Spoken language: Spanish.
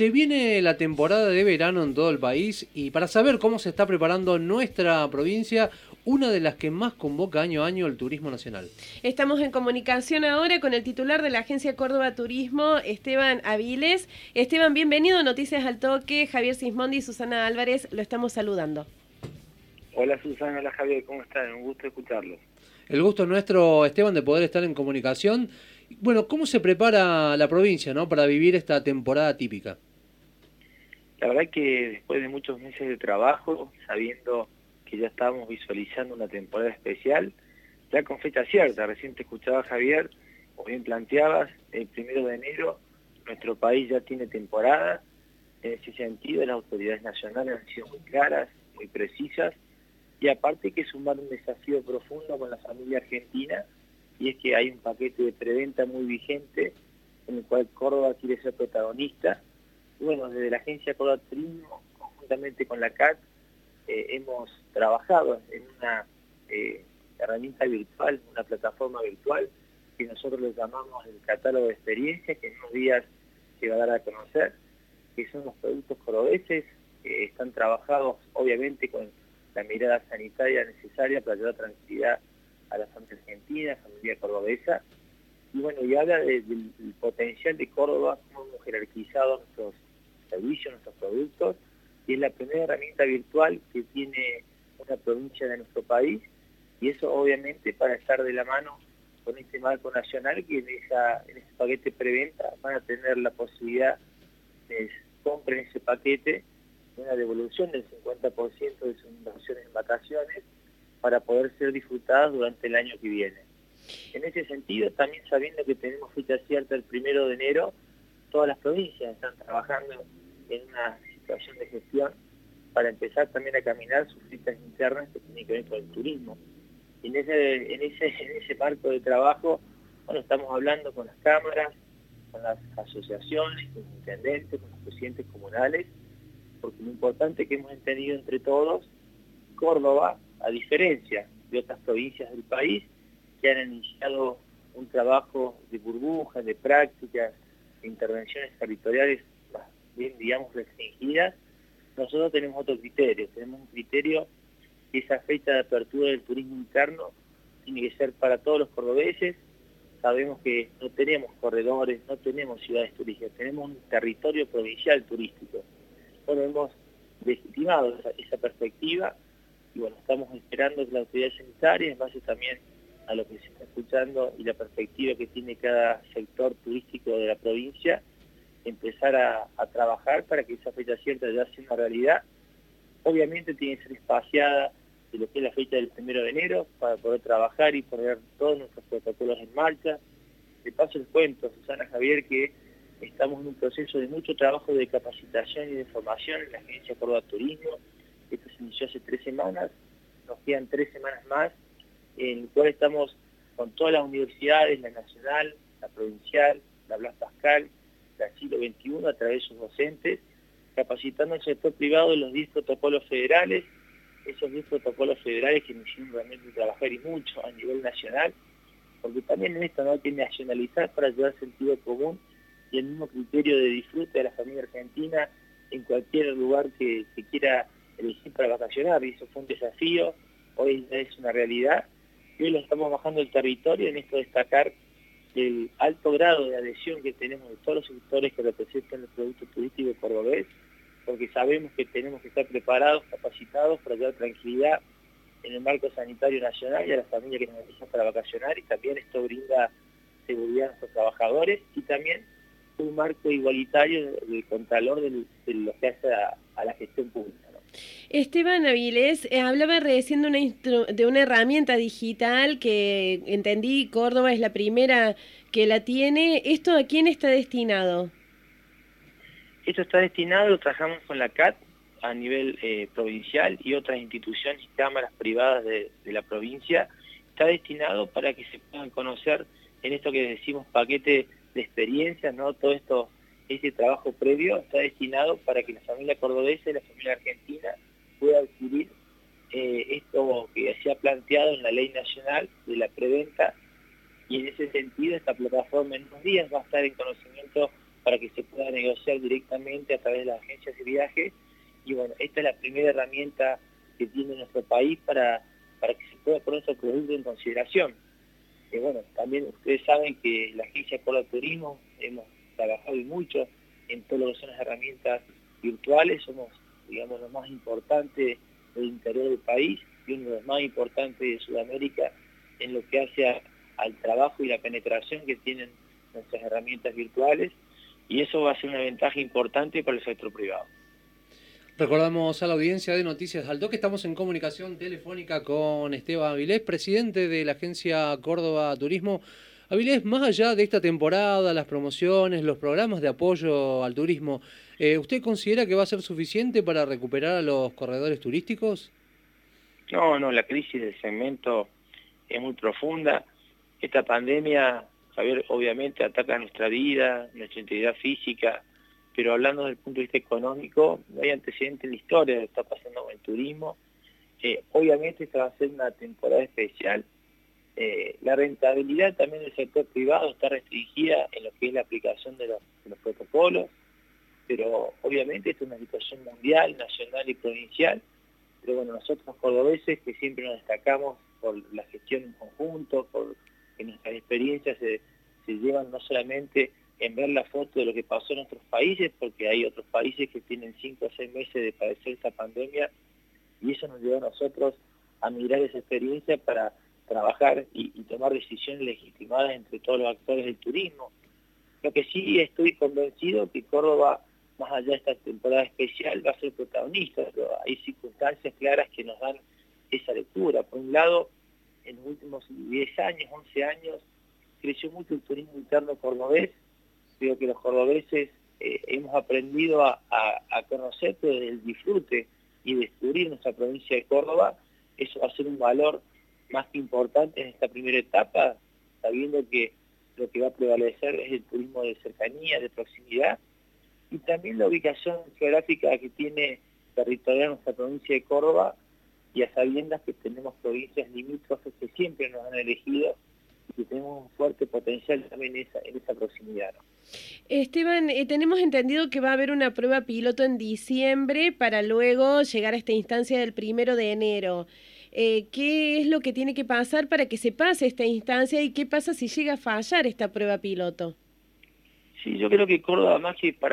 Se viene la temporada de verano en todo el país y para saber cómo se está preparando nuestra provincia, una de las que más convoca año a año el turismo nacional. Estamos en comunicación ahora con el titular de la Agencia Córdoba Turismo, Esteban Aviles. Esteban, bienvenido Noticias al Toque. Javier Sismondi y Susana Álvarez lo estamos saludando. Hola Susana, hola Javier, ¿cómo están? Un gusto escucharlo. El gusto nuestro, Esteban, de poder estar en comunicación. Bueno, ¿cómo se prepara la provincia ¿no? para vivir esta temporada típica? La verdad que después de muchos meses de trabajo, sabiendo que ya estábamos visualizando una temporada especial, ya con fecha cierta, recién te escuchaba Javier, o bien planteabas, el primero de enero nuestro país ya tiene temporada, en ese sentido las autoridades nacionales han sido muy claras, muy precisas, y aparte que sumar un desafío profundo con la familia argentina, y es que hay un paquete de preventa muy vigente en el cual Córdoba quiere ser protagonista. Bueno, desde la agencia Córdoba Turismo, conjuntamente con la CAT, eh, hemos trabajado en una eh, herramienta virtual, una plataforma virtual, que nosotros le llamamos el catálogo de experiencias, que en unos días se va a dar a conocer, que son los productos cordobeses, que están trabajados obviamente con la mirada sanitaria necesaria para llevar tranquilidad a la familia argentina, familia cordobesa, y bueno, y habla del potencial de Córdoba, cómo hemos jerarquizado nuestros servicios, nuestros productos, y es la primera herramienta virtual que tiene una provincia de nuestro país, y eso obviamente para estar de la mano con este marco nacional que en, esa, en ese paquete preventa van a tener la posibilidad de compren ese paquete una devolución del 50% de sus inversiones en vacaciones para poder ser disfrutadas durante el año que viene. En ese sentido, también sabiendo que tenemos fecha cierta el primero de enero, todas las provincias están trabajando en una situación de gestión para empezar también a caminar sus fichas internas que tienen que ver con el turismo. Y en ese, en ese, marco de trabajo, bueno, estamos hablando con las cámaras, con las asociaciones, con los intendentes, con los presidentes comunales, porque lo importante que hemos entendido entre todos, Córdoba, a diferencia de otras provincias del país, que han iniciado un trabajo de burbujas, de prácticas, de intervenciones territoriales bien, digamos, restringidas, nosotros tenemos otro criterio, tenemos un criterio que esa fecha de apertura del turismo interno tiene que ser para todos los cordobeses, sabemos que no tenemos corredores, no tenemos ciudades turísticas, tenemos un territorio provincial turístico. Bueno, hemos legitimado esa, perspectiva y bueno, estamos esperando que la autoridad sanitaria, en base también a lo que se está escuchando y la perspectiva que tiene cada sector turístico de la provincia, empezar a, trabajar para que esa fecha cierta ya sea una realidad. Obviamente tiene que ser espaciada de lo que es la fecha del primero de enero para poder trabajar y poner todos nuestros protocolos en marcha. De paso les cuento, Susana Javier, que estamos en un proceso de mucho trabajo de capacitación y de formación en la Agencia Córdoba Turismo. Esto se inició hace tres semanas, nos quedan tres semanas más, en el cual estamos con todas las universidades, la nacional, la provincial, la Blas Pascal, la siglo XXI, a través de sus docentes, capacitando al sector privado de los 10 protocolos federales, esos 10 protocolos federales que nos hicieron realmente trabajar y mucho a nivel nacional, porque también en esto no hay que nacionalizar para llevar sentido común y el mismo criterio de disfrute de la familia argentina en cualquier lugar que, quiera elegir para vacacionar. Y eso fue un desafío, hoy es una realidad. Y hoy lo estamos bajando el territorio en esto destacar el alto grado de adhesión que tenemos de todos los sectores que representan el producto turístico cordobés, porque sabemos que tenemos que estar preparados, capacitados para dar tranquilidad en el marco sanitario nacional y a las familias que nos necesitan para vacacionar y también esto brinda seguridad a nuestros trabajadores y también un marco igualitario del contralor de, lo que hace a, la gestión pública. Esteban Avilés eh, hablaba recién de una, de una herramienta digital que entendí Córdoba es la primera que la tiene. ¿Esto a quién está destinado? Esto está destinado, lo trabajamos con la CAT a nivel eh, provincial y otras instituciones y cámaras privadas de, de la provincia. Está destinado para que se puedan conocer en esto que decimos paquete de experiencias, ¿no? Todo esto, este trabajo previo está destinado para que la familia cordobesa y la familia argentina pueda adquirir eh, esto que se ha planteado en la ley nacional de la preventa y en ese sentido esta plataforma en unos días va a estar en conocimiento para que se pueda negociar directamente a través de las agencias de viaje. Y bueno, esta es la primera herramienta que tiene nuestro país para, para que se pueda poner esos productos en consideración. Y bueno, también ustedes saben que la agencia Córdoba Turismo hemos trabajado mucho en todo lo que son las herramientas virtuales, somos, digamos, los más importantes del interior del país y uno de los más importantes de Sudamérica en lo que hace al trabajo y la penetración que tienen nuestras herramientas virtuales y eso va a ser una ventaja importante para el sector privado. Recordamos a la audiencia de Noticias Alto que estamos en comunicación telefónica con Esteban Avilés, presidente de la agencia Córdoba Turismo. Avilés, más allá de esta temporada, las promociones, los programas de apoyo al turismo, eh, ¿usted considera que va a ser suficiente para recuperar a los corredores turísticos? No, no, la crisis del segmento es muy profunda. Esta pandemia, Javier, obviamente ataca nuestra vida, nuestra integridad física, pero hablando desde el punto de vista económico, no hay antecedente en la historia de lo que está pasando con el turismo. Eh, obviamente esta va a ser una temporada especial. Eh, la rentabilidad también del sector privado está restringida en lo que es la aplicación de los, protocolos, pero obviamente esta es una situación mundial, nacional y provincial, pero bueno, nosotros cordobeses que siempre nos destacamos por la gestión en conjunto, por que nuestras experiencias se, llevan no solamente en ver la foto de lo que pasó en otros países, porque hay otros países que tienen cinco o seis meses de padecer esta pandemia, y eso nos lleva a nosotros a mirar esa experiencia para trabajar y, tomar decisiones legitimadas entre todos los actores del turismo. Lo que sí estoy convencido que Córdoba, más allá de esta temporada especial, va a ser protagonista, pero hay circunstancias claras que nos dan esa lectura. Por un lado, en los últimos 10 años, 11 años, creció mucho el turismo interno cordobés. Creo que los cordobeses eh, hemos aprendido a, conocer el disfrute y descubrir nuestra provincia de Córdoba. Eso va a ser un valor más que importante en esta primera etapa, sabiendo que lo que va a prevalecer es el turismo de cercanía, de proximidad, y también la ubicación geográfica que tiene territorial nuestra provincia de Córdoba, y a sabiendas que tenemos provincias limítrofes que siempre nos han elegido y que tenemos un fuerte potencial también en esa, en esa proximidad. Esteban, eh, tenemos entendido que va a haber una prueba piloto en diciembre para luego llegar a esta instancia del primero de enero. Eh, ¿Qué es lo que tiene que pasar para que se pase esta instancia y qué pasa si llega a fallar esta prueba piloto? Sí, yo creo que Córdoba, más que para